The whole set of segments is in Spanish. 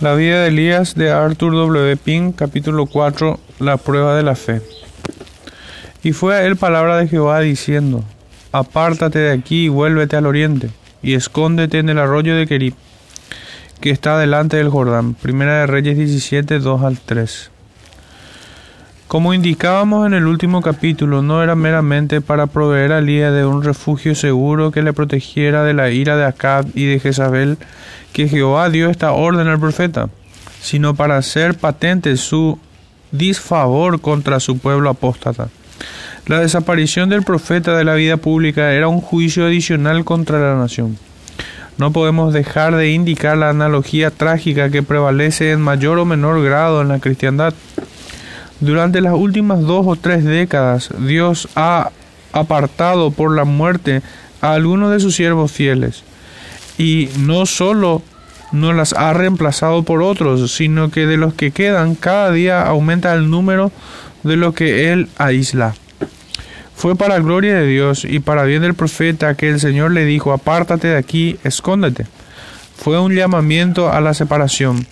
La vida de Elías de Arthur W. Pink, capítulo 4, la prueba de la fe. Y fue a él palabra de Jehová diciendo, Apártate de aquí y vuélvete al oriente, y escóndete en el arroyo de Kerib, que está delante del Jordán. Primera de Reyes 17, 2 al 3. Como indicábamos en el último capítulo, no era meramente para proveer a Elías de un refugio seguro que le protegiera de la ira de Acab y de Jezabel, que Jehová dio esta orden al profeta, sino para hacer patente su disfavor contra su pueblo apóstata. La desaparición del profeta de la vida pública era un juicio adicional contra la nación. No podemos dejar de indicar la analogía trágica que prevalece en mayor o menor grado en la cristiandad. Durante las últimas dos o tres décadas, Dios ha apartado por la muerte a algunos de sus siervos fieles. Y no solo no las ha reemplazado por otros, sino que de los que quedan cada día aumenta el número de lo que Él aísla. Fue para gloria de Dios y para bien del profeta que el Señor le dijo, apártate de aquí, escóndete. Fue un llamamiento a la separación.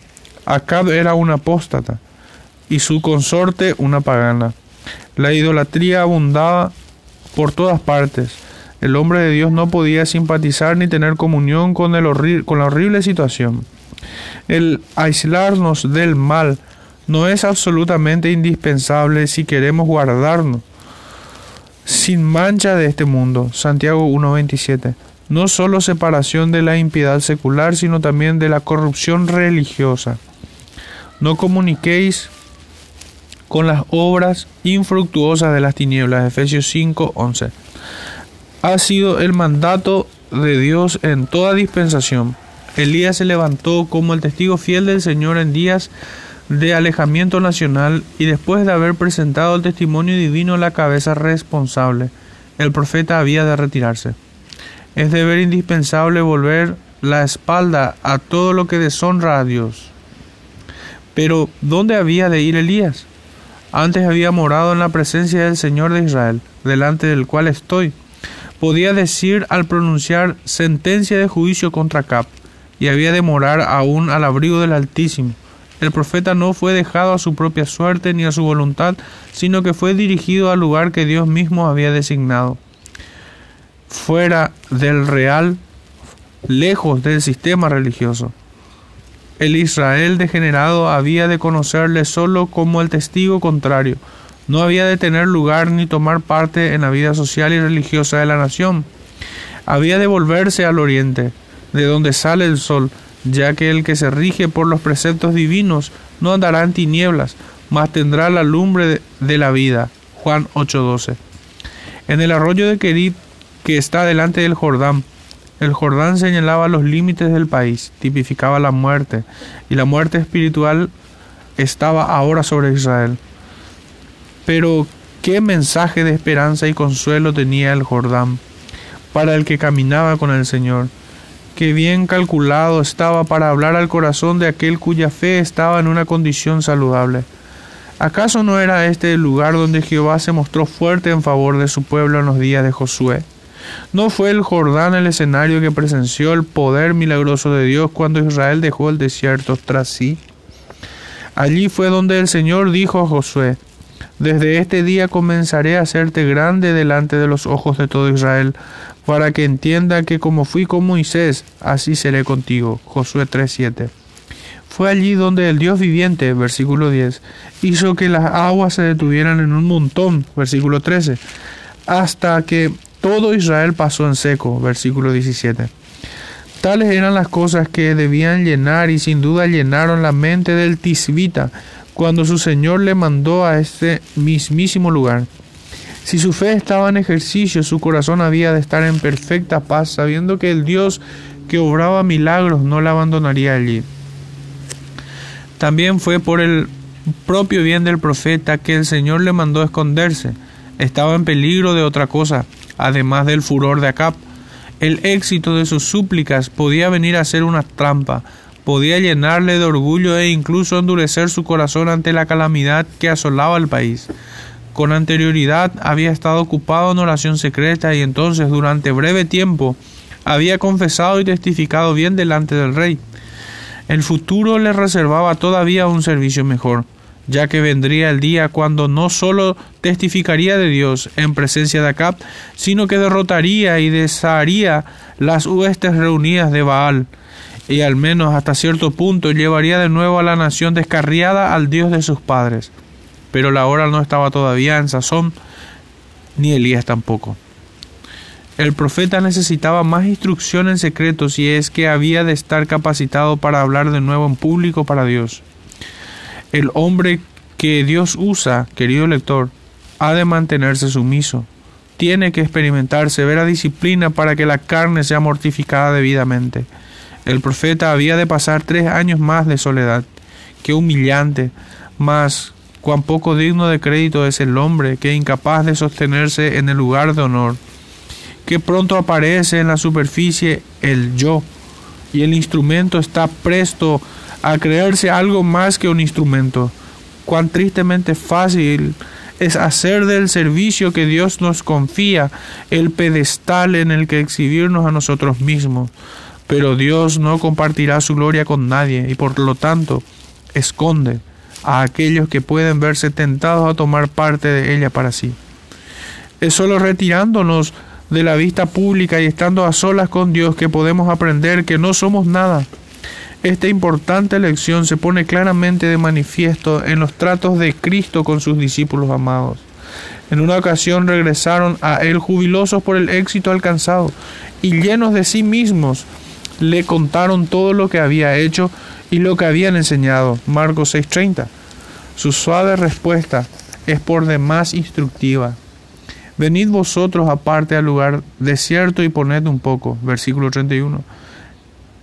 Acab era un apóstata y su consorte una pagana. La idolatría abundaba por todas partes. El hombre de Dios no podía simpatizar ni tener comunión con, el con la horrible situación. El aislarnos del mal no es absolutamente indispensable si queremos guardarnos sin mancha de este mundo. Santiago 1.27. No solo separación de la impiedad secular, sino también de la corrupción religiosa. No comuniquéis con las obras infructuosas de las tinieblas. Efesios 5, 11. Ha sido el mandato de Dios en toda dispensación. Elías se levantó como el testigo fiel del Señor en días de alejamiento nacional y después de haber presentado el testimonio divino la cabeza responsable. El profeta había de retirarse. Es deber indispensable volver la espalda a todo lo que deshonra a Dios. Pero, ¿dónde había de ir Elías? Antes había morado en la presencia del Señor de Israel, delante del cual estoy. Podía decir al pronunciar sentencia de juicio contra Cap, y había de morar aún al abrigo del Altísimo. El profeta no fue dejado a su propia suerte ni a su voluntad, sino que fue dirigido al lugar que Dios mismo había designado. Fuera del real, lejos del sistema religioso. El Israel degenerado había de conocerle solo como el testigo contrario. No había de tener lugar ni tomar parte en la vida social y religiosa de la nación. Había de volverse al oriente, de donde sale el sol, ya que el que se rige por los preceptos divinos no andará en tinieblas, mas tendrá la lumbre de la vida. Juan 8:12. En el arroyo de Querit, que está delante del Jordán, el Jordán señalaba los límites del país, tipificaba la muerte, y la muerte espiritual estaba ahora sobre Israel. Pero, ¿qué mensaje de esperanza y consuelo tenía el Jordán para el que caminaba con el Señor? Qué bien calculado estaba para hablar al corazón de aquel cuya fe estaba en una condición saludable. ¿Acaso no era este el lugar donde Jehová se mostró fuerte en favor de su pueblo en los días de Josué? ¿No fue el Jordán el escenario que presenció el poder milagroso de Dios cuando Israel dejó el desierto tras sí? Allí fue donde el Señor dijo a Josué, desde este día comenzaré a hacerte grande delante de los ojos de todo Israel, para que entienda que como fui con Moisés, así seré contigo. Josué 3:7. Fue allí donde el Dios viviente, versículo 10, hizo que las aguas se detuvieran en un montón, versículo 13, hasta que todo Israel pasó en seco, versículo 17. Tales eran las cosas que debían llenar y sin duda llenaron la mente del tisbita cuando su Señor le mandó a este mismísimo lugar. Si su fe estaba en ejercicio, su corazón había de estar en perfecta paz, sabiendo que el Dios que obraba milagros no la abandonaría allí. También fue por el propio bien del profeta que el Señor le mandó esconderse. Estaba en peligro de otra cosa, además del furor de Acab. El éxito de sus súplicas podía venir a ser una trampa, podía llenarle de orgullo e incluso endurecer su corazón ante la calamidad que asolaba el país. Con anterioridad había estado ocupado en oración secreta y entonces durante breve tiempo había confesado y testificado bien delante del rey. El futuro le reservaba todavía un servicio mejor, ya que vendría el día cuando no solo testificaría de Dios en presencia de Acab, sino que derrotaría y desharía las huestes reunidas de Baal, y al menos hasta cierto punto llevaría de nuevo a la nación descarriada al Dios de sus padres. Pero la hora no estaba todavía en sazón, ni Elías tampoco. El profeta necesitaba más instrucción en secreto si es que había de estar capacitado para hablar de nuevo en público para Dios. El hombre que Dios usa, querido lector, ha de mantenerse sumiso. Tiene que experimentar severa disciplina para que la carne sea mortificada debidamente. El profeta había de pasar tres años más de soledad. Qué humillante, mas cuán poco digno de crédito es el hombre que incapaz de sostenerse en el lugar de honor. Que pronto aparece en la superficie el yo y el instrumento está presto a creerse algo más que un instrumento. Cuán tristemente fácil es hacer del servicio que Dios nos confía el pedestal en el que exhibirnos a nosotros mismos. Pero Dios no compartirá su gloria con nadie y por lo tanto esconde a aquellos que pueden verse tentados a tomar parte de ella para sí. Es solo retirándonos de la vista pública y estando a solas con Dios que podemos aprender que no somos nada. Esta importante lección se pone claramente de manifiesto en los tratos de Cristo con sus discípulos amados. En una ocasión regresaron a él jubilosos por el éxito alcanzado y llenos de sí mismos le contaron todo lo que había hecho y lo que habían enseñado. Marcos 6:30. Su suave respuesta es por demás instructiva. Venid vosotros aparte al lugar desierto y poned un poco. Versículo 31.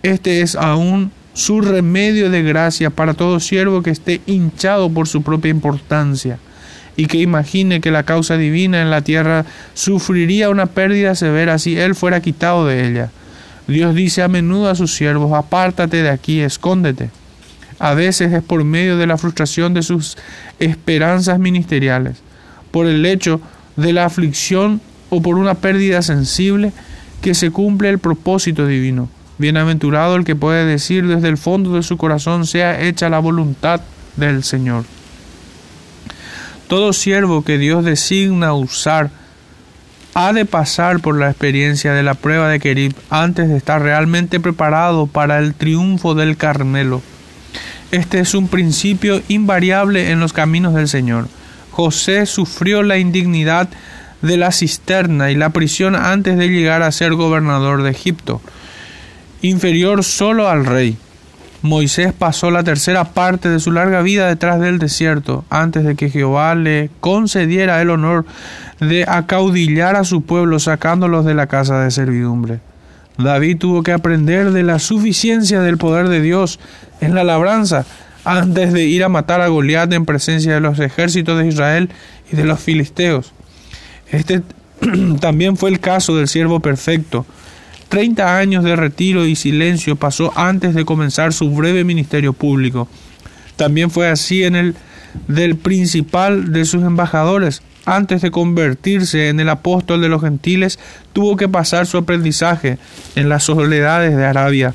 Este es aún su remedio de gracia para todo siervo que esté hinchado por su propia importancia y que imagine que la causa divina en la tierra sufriría una pérdida severa si él fuera quitado de ella. Dios dice a menudo a sus siervos, apártate de aquí, escóndete. A veces es por medio de la frustración de sus esperanzas ministeriales, por el hecho de la aflicción o por una pérdida sensible que se cumple el propósito divino. Bienaventurado el que puede decir desde el fondo de su corazón sea hecha la voluntad del Señor. Todo siervo que Dios designa usar ha de pasar por la experiencia de la prueba de Kerib antes de estar realmente preparado para el triunfo del Carmelo. Este es un principio invariable en los caminos del Señor. José sufrió la indignidad de la cisterna y la prisión antes de llegar a ser gobernador de Egipto, inferior solo al rey. Moisés pasó la tercera parte de su larga vida detrás del desierto, antes de que Jehová le concediera el honor de acaudillar a su pueblo sacándolos de la casa de servidumbre. David tuvo que aprender de la suficiencia del poder de Dios en la labranza antes de ir a matar a Goliat en presencia de los ejércitos de Israel y de los filisteos. Este también fue el caso del siervo perfecto. Treinta años de retiro y silencio pasó antes de comenzar su breve ministerio público. También fue así en el del principal de sus embajadores, antes de convertirse en el apóstol de los gentiles, tuvo que pasar su aprendizaje en las soledades de Arabia.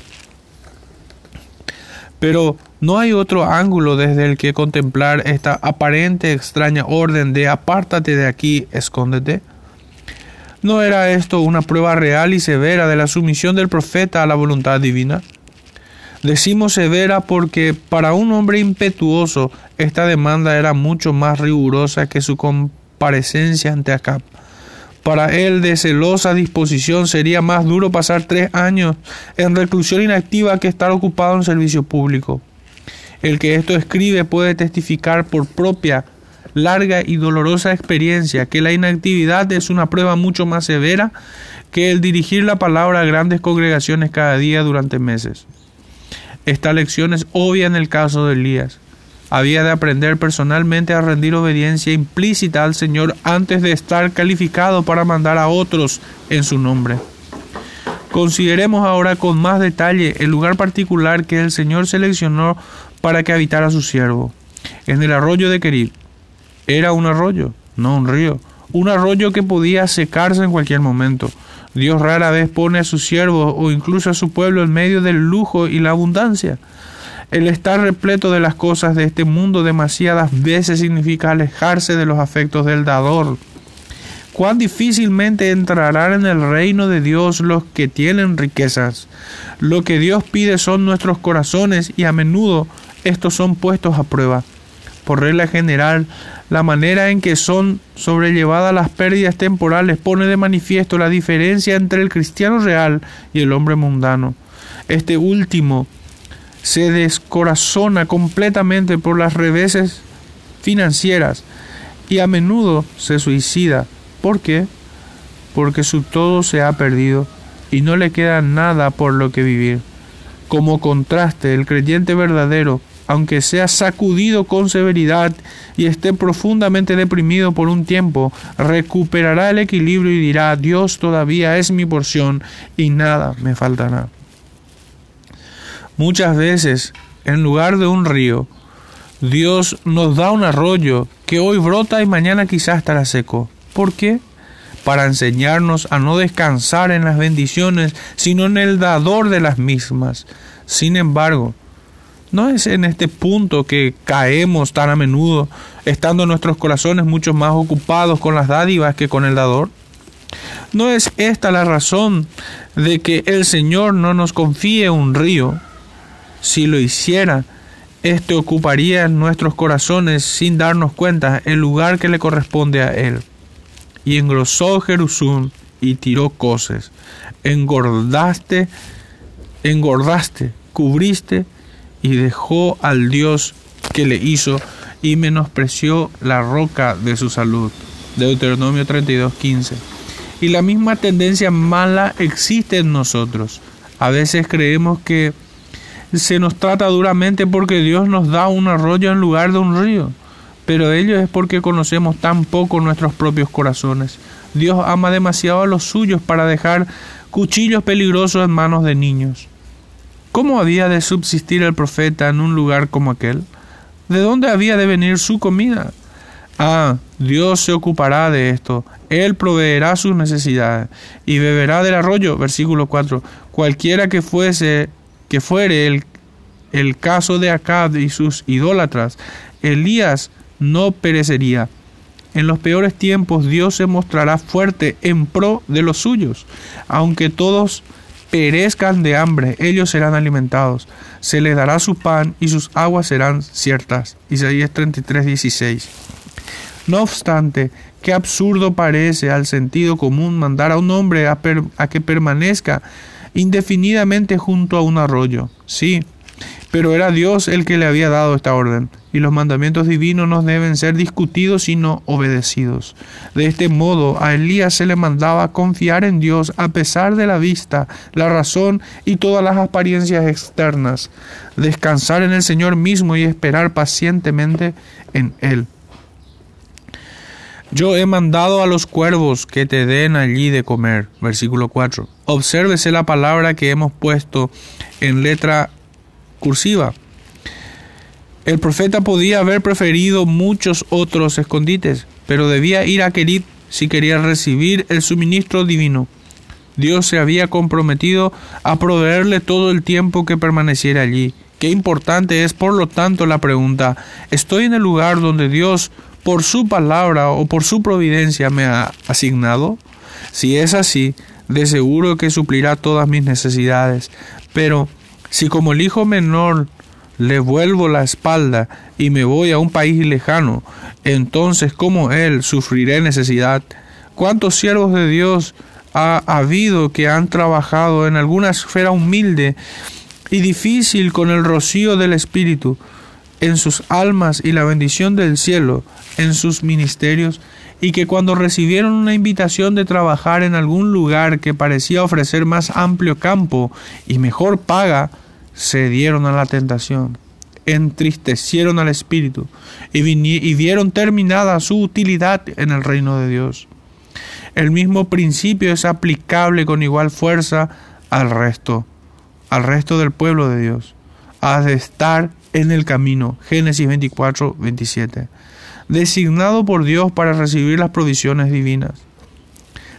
Pero no hay otro ángulo desde el que contemplar esta aparente extraña orden de apártate de aquí, escóndete. ¿No era esto una prueba real y severa de la sumisión del profeta a la voluntad divina? Decimos severa porque para un hombre impetuoso esta demanda era mucho más rigurosa que su comparecencia ante Acab. Para él de celosa disposición sería más duro pasar tres años en reclusión inactiva que estar ocupado en servicio público. El que esto escribe puede testificar por propia larga y dolorosa experiencia que la inactividad es una prueba mucho más severa que el dirigir la palabra a grandes congregaciones cada día durante meses. Esta lección es obvia en el caso de Elías había de aprender personalmente a rendir obediencia implícita al Señor antes de estar calificado para mandar a otros en su nombre. Consideremos ahora con más detalle el lugar particular que el Señor seleccionó para que habitara su siervo. En el arroyo de Kerib. Era un arroyo, no un río. Un arroyo que podía secarse en cualquier momento. Dios rara vez pone a sus siervos o incluso a su pueblo en medio del lujo y la abundancia. El estar repleto de las cosas de este mundo demasiadas veces significa alejarse de los afectos del dador. Cuán difícilmente entrarán en el reino de Dios los que tienen riquezas. Lo que Dios pide son nuestros corazones y a menudo estos son puestos a prueba. Por regla general, la manera en que son sobrellevadas las pérdidas temporales pone de manifiesto la diferencia entre el cristiano real y el hombre mundano. Este último se descorazona completamente por las reveses financieras y a menudo se suicida. ¿Por qué? Porque su todo se ha perdido y no le queda nada por lo que vivir. Como contraste, el creyente verdadero aunque sea sacudido con severidad y esté profundamente deprimido por un tiempo, recuperará el equilibrio y dirá, Dios todavía es mi porción y nada me faltará. Muchas veces, en lugar de un río, Dios nos da un arroyo que hoy brota y mañana quizás estará seco. ¿Por qué? Para enseñarnos a no descansar en las bendiciones, sino en el dador de las mismas. Sin embargo, no es en este punto que caemos tan a menudo, estando nuestros corazones mucho más ocupados con las dádivas que con el dador. No es esta la razón de que el Señor no nos confíe un río. Si lo hiciera, este ocuparía en nuestros corazones sin darnos cuenta el lugar que le corresponde a Él. Y engrosó Jerusalén y tiró coces. Engordaste, engordaste, cubriste y dejó al Dios que le hizo y menospreció la roca de su salud. Deuteronomio 32:15. Y la misma tendencia mala existe en nosotros. A veces creemos que se nos trata duramente porque Dios nos da un arroyo en lugar de un río, pero ello es porque conocemos tan poco nuestros propios corazones. Dios ama demasiado a los suyos para dejar cuchillos peligrosos en manos de niños. ¿Cómo había de subsistir el profeta en un lugar como aquel? ¿De dónde había de venir su comida? Ah, Dios se ocupará de esto. Él proveerá sus necesidades y beberá del arroyo. Versículo 4. Cualquiera que fuese, que fuere el, el caso de Acab y sus idólatras, Elías no perecería. En los peores tiempos Dios se mostrará fuerte en pro de los suyos, aunque todos perezcan de hambre, ellos serán alimentados. Se les dará su pan y sus aguas serán ciertas. Isaías 33, 16. No obstante, qué absurdo parece al sentido común mandar a un hombre a, a que permanezca indefinidamente junto a un arroyo. Sí, pero era Dios el que le había dado esta orden, y los mandamientos divinos no deben ser discutidos sino obedecidos. De este modo a Elías se le mandaba confiar en Dios a pesar de la vista, la razón y todas las apariencias externas, descansar en el Señor mismo y esperar pacientemente en Él. Yo he mandado a los cuervos que te den allí de comer. Versículo 4. Obsérvese la palabra que hemos puesto en letra cursiva. El profeta podía haber preferido muchos otros escondites, pero debía ir a Kerit si quería recibir el suministro divino. Dios se había comprometido a proveerle todo el tiempo que permaneciera allí. Qué importante es, por lo tanto, la pregunta, ¿estoy en el lugar donde Dios, por su palabra o por su providencia, me ha asignado? Si es así, de seguro que suplirá todas mis necesidades. Pero, si como el hijo menor le vuelvo la espalda y me voy a un país lejano, entonces como él sufriré necesidad. ¿Cuántos siervos de Dios ha habido que han trabajado en alguna esfera humilde y difícil con el rocío del Espíritu, en sus almas y la bendición del cielo, en sus ministerios, y que cuando recibieron una invitación de trabajar en algún lugar que parecía ofrecer más amplio campo y mejor paga, se dieron a la tentación, entristecieron al Espíritu y, y vieron terminada su utilidad en el reino de Dios. El mismo principio es aplicable con igual fuerza al resto, al resto del pueblo de Dios. Has de estar en el camino. Génesis 24, 27 designado por Dios para recibir las provisiones divinas.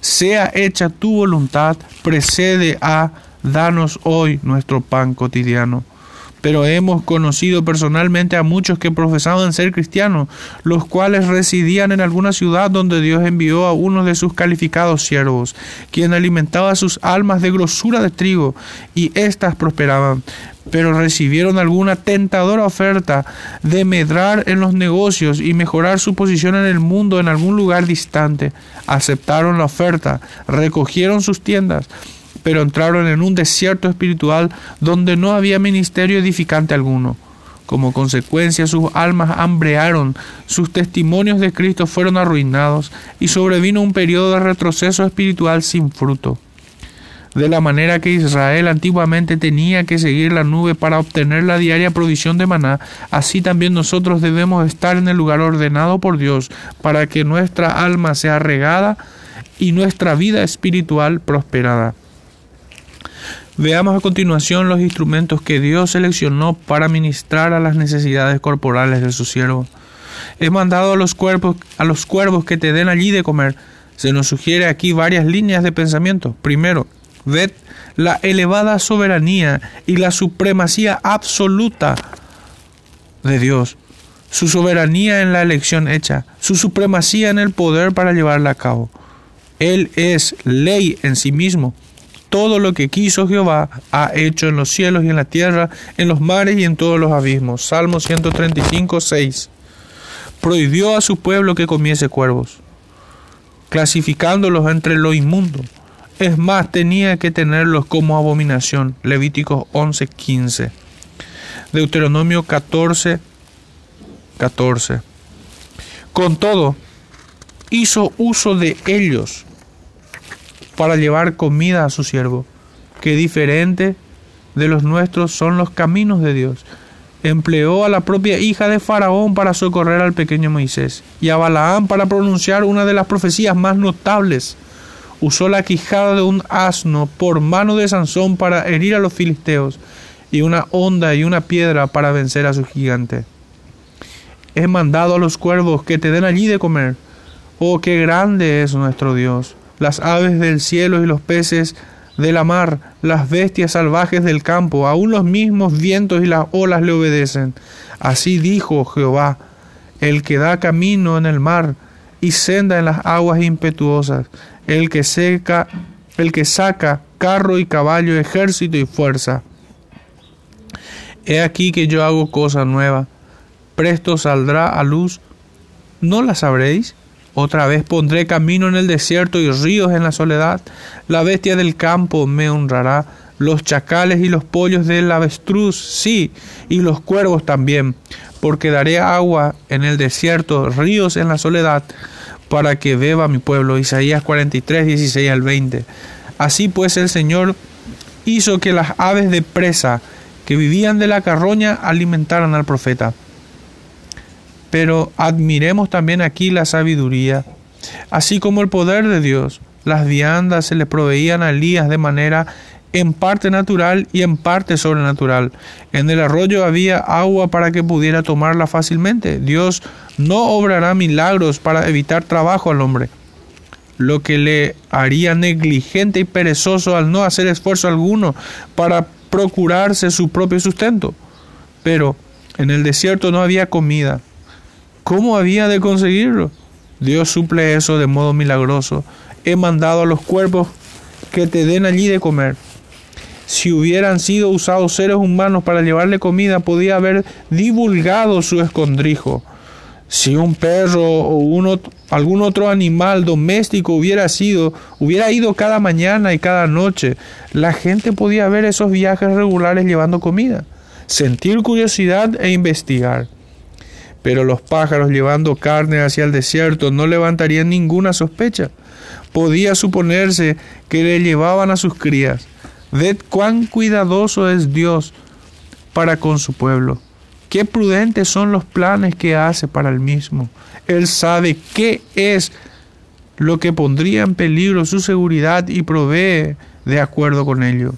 Sea hecha tu voluntad, precede a danos hoy nuestro pan cotidiano. pero hemos conocido personalmente a muchos que profesaban ser cristianos, los cuales residían en alguna ciudad donde Dios envió a uno de sus calificados siervos, quien alimentaba sus almas de grosura de trigo, y éstas prosperaban pero recibieron alguna tentadora oferta de medrar en los negocios y mejorar su posición en el mundo en algún lugar distante. Aceptaron la oferta, recogieron sus tiendas, pero entraron en un desierto espiritual donde no había ministerio edificante alguno. Como consecuencia sus almas hambrearon, sus testimonios de Cristo fueron arruinados y sobrevino un periodo de retroceso espiritual sin fruto. De la manera que Israel antiguamente tenía que seguir la nube para obtener la diaria provisión de maná, así también nosotros debemos estar en el lugar ordenado por Dios para que nuestra alma sea regada y nuestra vida espiritual prosperada. Veamos a continuación los instrumentos que Dios seleccionó para ministrar a las necesidades corporales de su siervo. He mandado a los cuervos, a los cuervos que te den allí de comer. Se nos sugiere aquí varias líneas de pensamiento. Primero, ved la elevada soberanía y la supremacía absoluta de Dios, su soberanía en la elección hecha, su supremacía en el poder para llevarla a cabo. Él es ley en sí mismo, todo lo que quiso Jehová ha hecho en los cielos y en la tierra, en los mares y en todos los abismos. Salmo 135, 6. Prohibió a su pueblo que comiese cuervos, clasificándolos entre lo inmundo. Es más, tenía que tenerlos como abominación. Levíticos 11, 15. Deuteronomio 14, 14. Con todo, hizo uso de ellos para llevar comida a su siervo, que diferente de los nuestros son los caminos de Dios. Empleó a la propia hija de Faraón para socorrer al pequeño Moisés y a Balaam para pronunciar una de las profecías más notables. Usó la quijada de un asno por mano de Sansón para herir a los filisteos y una onda y una piedra para vencer a su gigante. He mandado a los cuervos que te den allí de comer. Oh, qué grande es nuestro Dios las aves del cielo y los peces de la mar, las bestias salvajes del campo, aun los mismos vientos y las olas le obedecen. Así dijo Jehová, el que da camino en el mar y senda en las aguas impetuosas, el que seca, el que saca carro y caballo, ejército y fuerza. He aquí que yo hago cosa nueva, presto saldrá a luz, ¿no la sabréis? Otra vez pondré camino en el desierto y ríos en la soledad. La bestia del campo me honrará, los chacales y los pollos del avestruz, sí, y los cuervos también, porque daré agua en el desierto, ríos en la soledad, para que beba mi pueblo. Isaías 43, 16 al 20. Así pues el Señor hizo que las aves de presa que vivían de la carroña alimentaran al profeta. Pero admiremos también aquí la sabiduría, así como el poder de Dios. Las viandas se le proveían a Elías de manera en parte natural y en parte sobrenatural. En el arroyo había agua para que pudiera tomarla fácilmente. Dios no obrará milagros para evitar trabajo al hombre, lo que le haría negligente y perezoso al no hacer esfuerzo alguno para procurarse su propio sustento. Pero en el desierto no había comida ¿Cómo había de conseguirlo? Dios suple eso de modo milagroso. He mandado a los cuerpos que te den allí de comer. Si hubieran sido usados seres humanos para llevarle comida, podía haber divulgado su escondrijo. Si un perro o algún otro animal doméstico hubiera sido, hubiera ido cada mañana y cada noche, la gente podía ver esos viajes regulares llevando comida, sentir curiosidad e investigar. Pero los pájaros llevando carne hacia el desierto no levantarían ninguna sospecha. Podía suponerse que le llevaban a sus crías. Ved cuán cuidadoso es Dios para con su pueblo. Qué prudentes son los planes que hace para el mismo. Él sabe qué es lo que pondría en peligro su seguridad y provee de acuerdo con ello.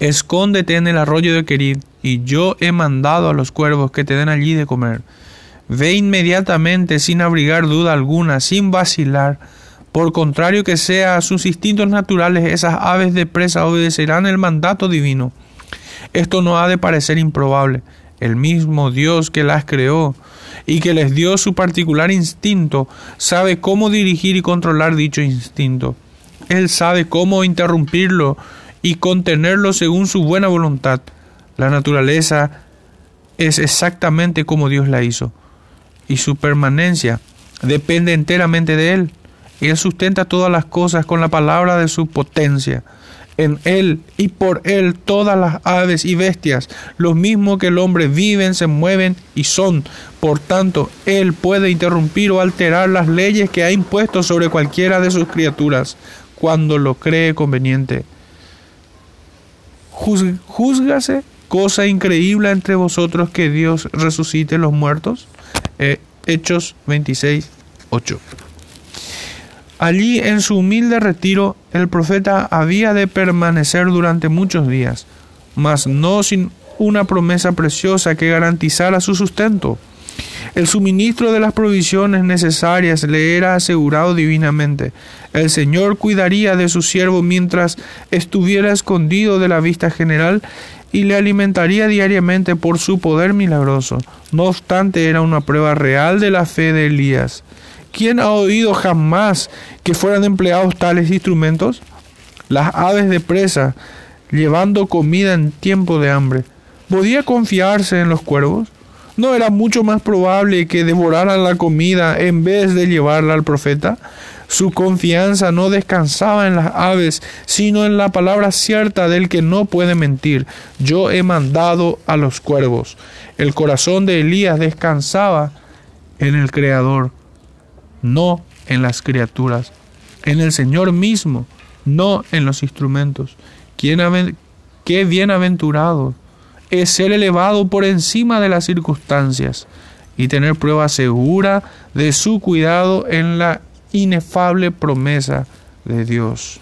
Escóndete en el arroyo de Querid y yo he mandado a los cuervos que te den allí de comer. Ve inmediatamente sin abrigar duda alguna, sin vacilar. Por contrario que sea a sus instintos naturales, esas aves de presa obedecerán el mandato divino. Esto no ha de parecer improbable. El mismo Dios que las creó y que les dio su particular instinto sabe cómo dirigir y controlar dicho instinto. Él sabe cómo interrumpirlo y contenerlo según su buena voluntad. La naturaleza es exactamente como Dios la hizo y su permanencia depende enteramente de Él. Él sustenta todas las cosas con la palabra de su potencia. En Él y por Él todas las aves y bestias, los mismos que el hombre, viven, se mueven y son. Por tanto, Él puede interrumpir o alterar las leyes que ha impuesto sobre cualquiera de sus criaturas cuando lo cree conveniente. Júzgase cosa increíble entre vosotros que Dios resucite los muertos. Eh, Hechos 26, 8. Allí en su humilde retiro el profeta había de permanecer durante muchos días, mas no sin una promesa preciosa que garantizara su sustento. El suministro de las provisiones necesarias le era asegurado divinamente. El Señor cuidaría de su siervo mientras estuviera escondido de la vista general y le alimentaría diariamente por su poder milagroso. No obstante, era una prueba real de la fe de Elías. ¿Quién ha oído jamás que fueran empleados tales instrumentos? Las aves de presa, llevando comida en tiempo de hambre. ¿Podía confiarse en los cuervos? ¿No era mucho más probable que devoraran la comida en vez de llevarla al profeta? Su confianza no descansaba en las aves, sino en la palabra cierta del que no puede mentir. Yo he mandado a los cuervos. El corazón de Elías descansaba en el Creador, no en las criaturas, en el Señor mismo, no en los instrumentos. Qué bienaventurado es ser elevado por encima de las circunstancias y tener prueba segura de su cuidado en la inefable promesa de Dios.